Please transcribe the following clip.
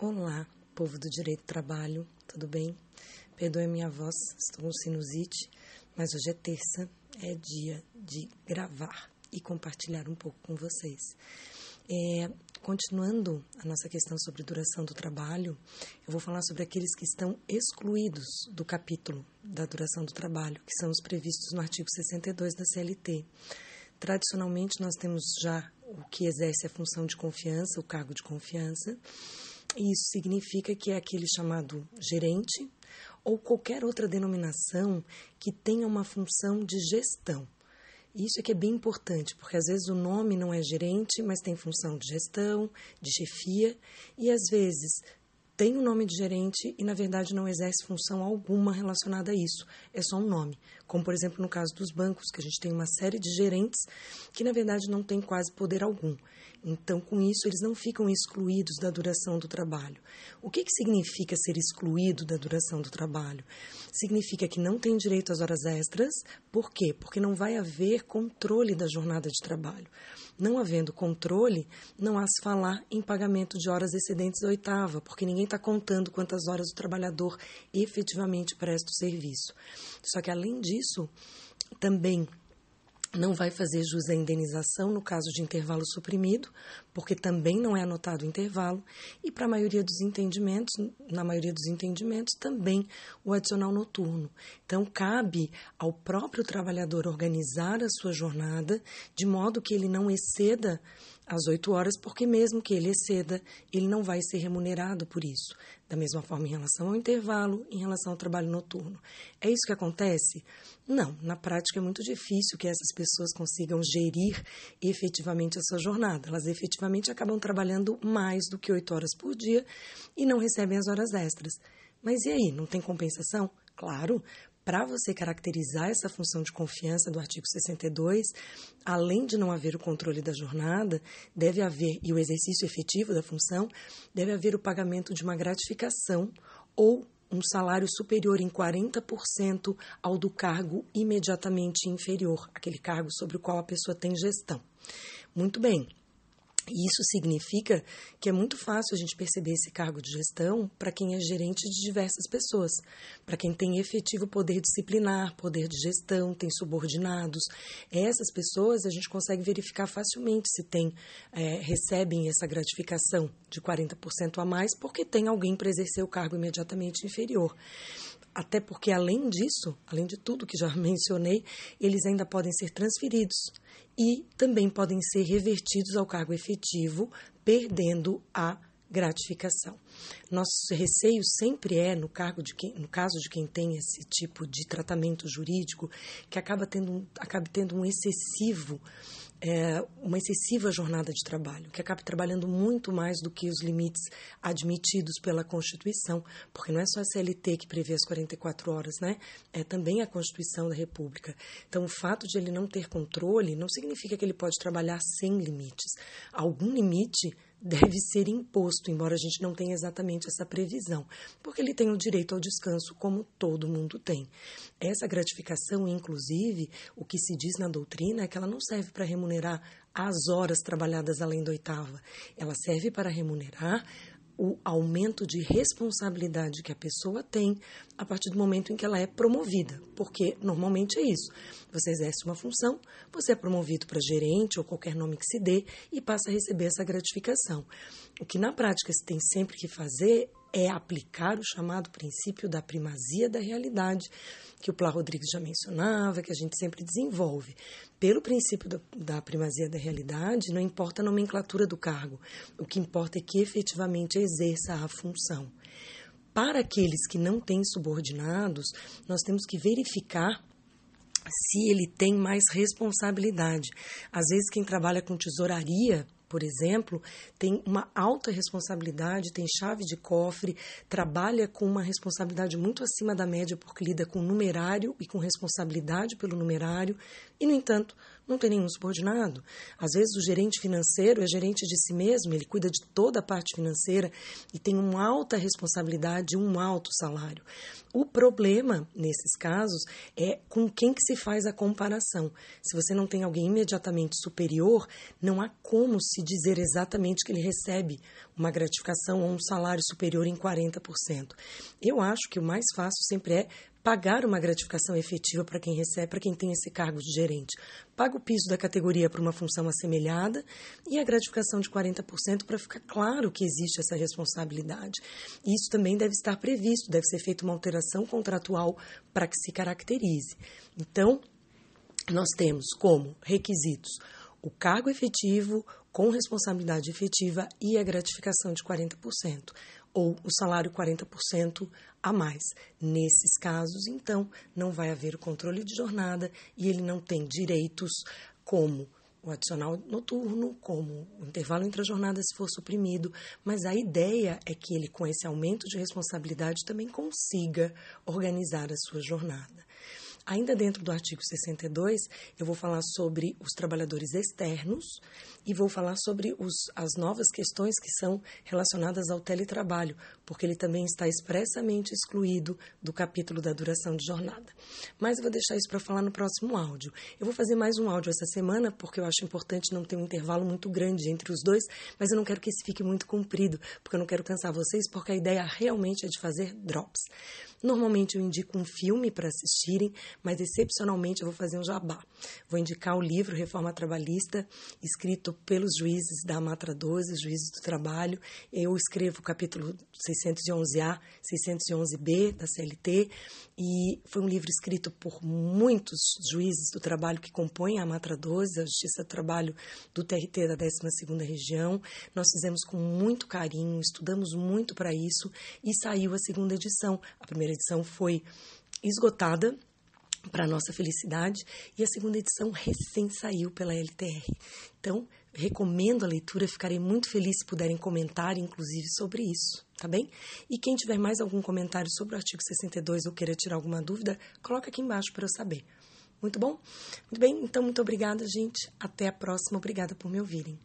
Olá, povo do direito do trabalho, tudo bem? Perdoe minha voz, estou com sinusite, mas hoje é terça, é dia de gravar e compartilhar um pouco com vocês. É, continuando a nossa questão sobre duração do trabalho, eu vou falar sobre aqueles que estão excluídos do capítulo da duração do trabalho, que são os previstos no artigo 62 da CLT. Tradicionalmente, nós temos já o que exerce a função de confiança, o cargo de confiança, isso significa que é aquele chamado gerente ou qualquer outra denominação que tenha uma função de gestão. Isso é que é bem importante, porque às vezes o nome não é gerente, mas tem função de gestão, de chefia, e às vezes tem o nome de gerente e, na verdade, não exerce função alguma relacionada a isso. É só um nome. Como, por exemplo, no caso dos bancos, que a gente tem uma série de gerentes que, na verdade, não tem quase poder algum. Então, com isso, eles não ficam excluídos da duração do trabalho. O que, que significa ser excluído da duração do trabalho? Significa que não tem direito às horas extras. Por quê? Porque não vai haver controle da jornada de trabalho. Não havendo controle, não há se falar em pagamento de horas excedentes da oitava, porque ninguém está contando quantas horas o trabalhador efetivamente presta o serviço. Só que, além disso, também não vai fazer jus à indenização no caso de intervalo suprimido, porque também não é anotado o intervalo, e para a maioria dos entendimentos, na maioria dos entendimentos, também o adicional noturno. Então, cabe ao próprio trabalhador organizar a sua jornada de modo que ele não exceda às 8 horas, porque mesmo que ele exceda, ele não vai ser remunerado por isso. Da mesma forma em relação ao intervalo, em relação ao trabalho noturno. É isso que acontece? Não, na prática é muito difícil que essas pessoas consigam gerir efetivamente a sua jornada. Elas efetivamente acabam trabalhando mais do que 8 horas por dia e não recebem as horas extras. Mas e aí, não tem compensação? Claro, para você caracterizar essa função de confiança do artigo 62, além de não haver o controle da jornada, deve haver, e o exercício efetivo da função, deve haver o pagamento de uma gratificação ou um salário superior em 40% ao do cargo imediatamente inferior, aquele cargo sobre o qual a pessoa tem gestão. Muito bem. E isso significa que é muito fácil a gente perceber esse cargo de gestão para quem é gerente de diversas pessoas, para quem tem efetivo poder disciplinar, poder de gestão, tem subordinados. Essas pessoas a gente consegue verificar facilmente se tem, é, recebem essa gratificação de 40% a mais, porque tem alguém para exercer o cargo imediatamente inferior. Até porque, além disso, além de tudo que já mencionei, eles ainda podem ser transferidos e também podem ser revertidos ao cargo efetivo, perdendo a gratificação. Nosso receio sempre é, no, de quem, no caso de quem tem esse tipo de tratamento jurídico, que acaba tendo, acabe tendo um excessivo é, uma excessiva jornada de trabalho, que acabe trabalhando muito mais do que os limites admitidos pela Constituição, porque não é só a CLT que prevê as 44 horas, né? É também a Constituição da República. Então, o fato de ele não ter controle não significa que ele pode trabalhar sem limites. Algum limite deve ser imposto, embora a gente não tenha exatamente essa previsão, porque ele tem o direito ao descanso, como todo mundo tem. Essa gratificação, inclusive, o que se diz na doutrina é que ela não serve para remunerar as horas trabalhadas além da oitava, ela serve para remunerar o aumento de responsabilidade que a pessoa tem a partir do momento em que ela é promovida, porque normalmente é isso. Você exerce uma função, você é promovido para gerente ou qualquer nome que se dê e passa a receber essa gratificação. O que na prática se tem sempre que fazer é aplicar o chamado princípio da primazia da realidade, que o Plá Rodrigues já mencionava, que a gente sempre desenvolve. Pelo princípio da, da primazia da realidade, não importa a nomenclatura do cargo, o que importa é que efetivamente exerça a função. Para aqueles que não têm subordinados, nós temos que verificar se ele tem mais responsabilidade. Às vezes, quem trabalha com tesouraria por exemplo, tem uma alta responsabilidade, tem chave de cofre, trabalha com uma responsabilidade muito acima da média porque lida com numerário e com responsabilidade pelo numerário, e, no entanto, não tem nenhum subordinado. Às vezes o gerente financeiro é gerente de si mesmo, ele cuida de toda a parte financeira e tem uma alta responsabilidade, um alto salário. O problema, nesses casos, é com quem que se faz a comparação. Se você não tem alguém imediatamente superior, não há como se dizer exatamente que ele recebe uma gratificação ou um salário superior em 40%. Eu acho que o mais fácil sempre é pagar uma gratificação efetiva para quem recebe, para quem tem esse cargo de gerente. Paga o piso da categoria para uma função assemelhada e a gratificação de 40% para ficar claro que existe essa responsabilidade. Isso também deve estar previsto, deve ser feita uma alteração contratual para que se caracterize. Então, nós temos como requisitos o cargo efetivo com responsabilidade efetiva e a gratificação de 40% ou o salário 40% a mais. Nesses casos, então, não vai haver o controle de jornada e ele não tem direitos como o adicional noturno, como o intervalo entre a jornada se for suprimido, mas a ideia é que ele, com esse aumento de responsabilidade, também consiga organizar a sua jornada. Ainda dentro do artigo 62, eu vou falar sobre os trabalhadores externos e vou falar sobre os, as novas questões que são relacionadas ao teletrabalho, porque ele também está expressamente excluído do capítulo da duração de jornada. Mas eu vou deixar isso para falar no próximo áudio. Eu vou fazer mais um áudio essa semana, porque eu acho importante não ter um intervalo muito grande entre os dois, mas eu não quero que esse fique muito comprido, porque eu não quero cansar vocês, porque a ideia realmente é de fazer drops. Normalmente eu indico um filme para assistirem, mas excepcionalmente eu vou fazer um jabá. Vou indicar o livro Reforma Trabalhista, escrito pelos juízes da Matra 12, juízes do trabalho. Eu escrevo o capítulo 611A, 611B da CLT, e foi um livro escrito por muitos juízes do trabalho que compõem a Matra 12, a Justiça do Trabalho do TRT da 12ª Região. Nós fizemos com muito carinho, estudamos muito para isso e saiu a segunda edição. A primeira edição foi esgotada para nossa felicidade e a segunda edição recém saiu pela LTR. Então, recomendo a leitura, ficarei muito feliz se puderem comentar, inclusive, sobre isso, tá bem? E quem tiver mais algum comentário sobre o artigo 62 ou queira tirar alguma dúvida, coloca aqui embaixo para eu saber. Muito bom? Muito bem, então muito obrigada, gente. Até a próxima. Obrigada por me ouvirem.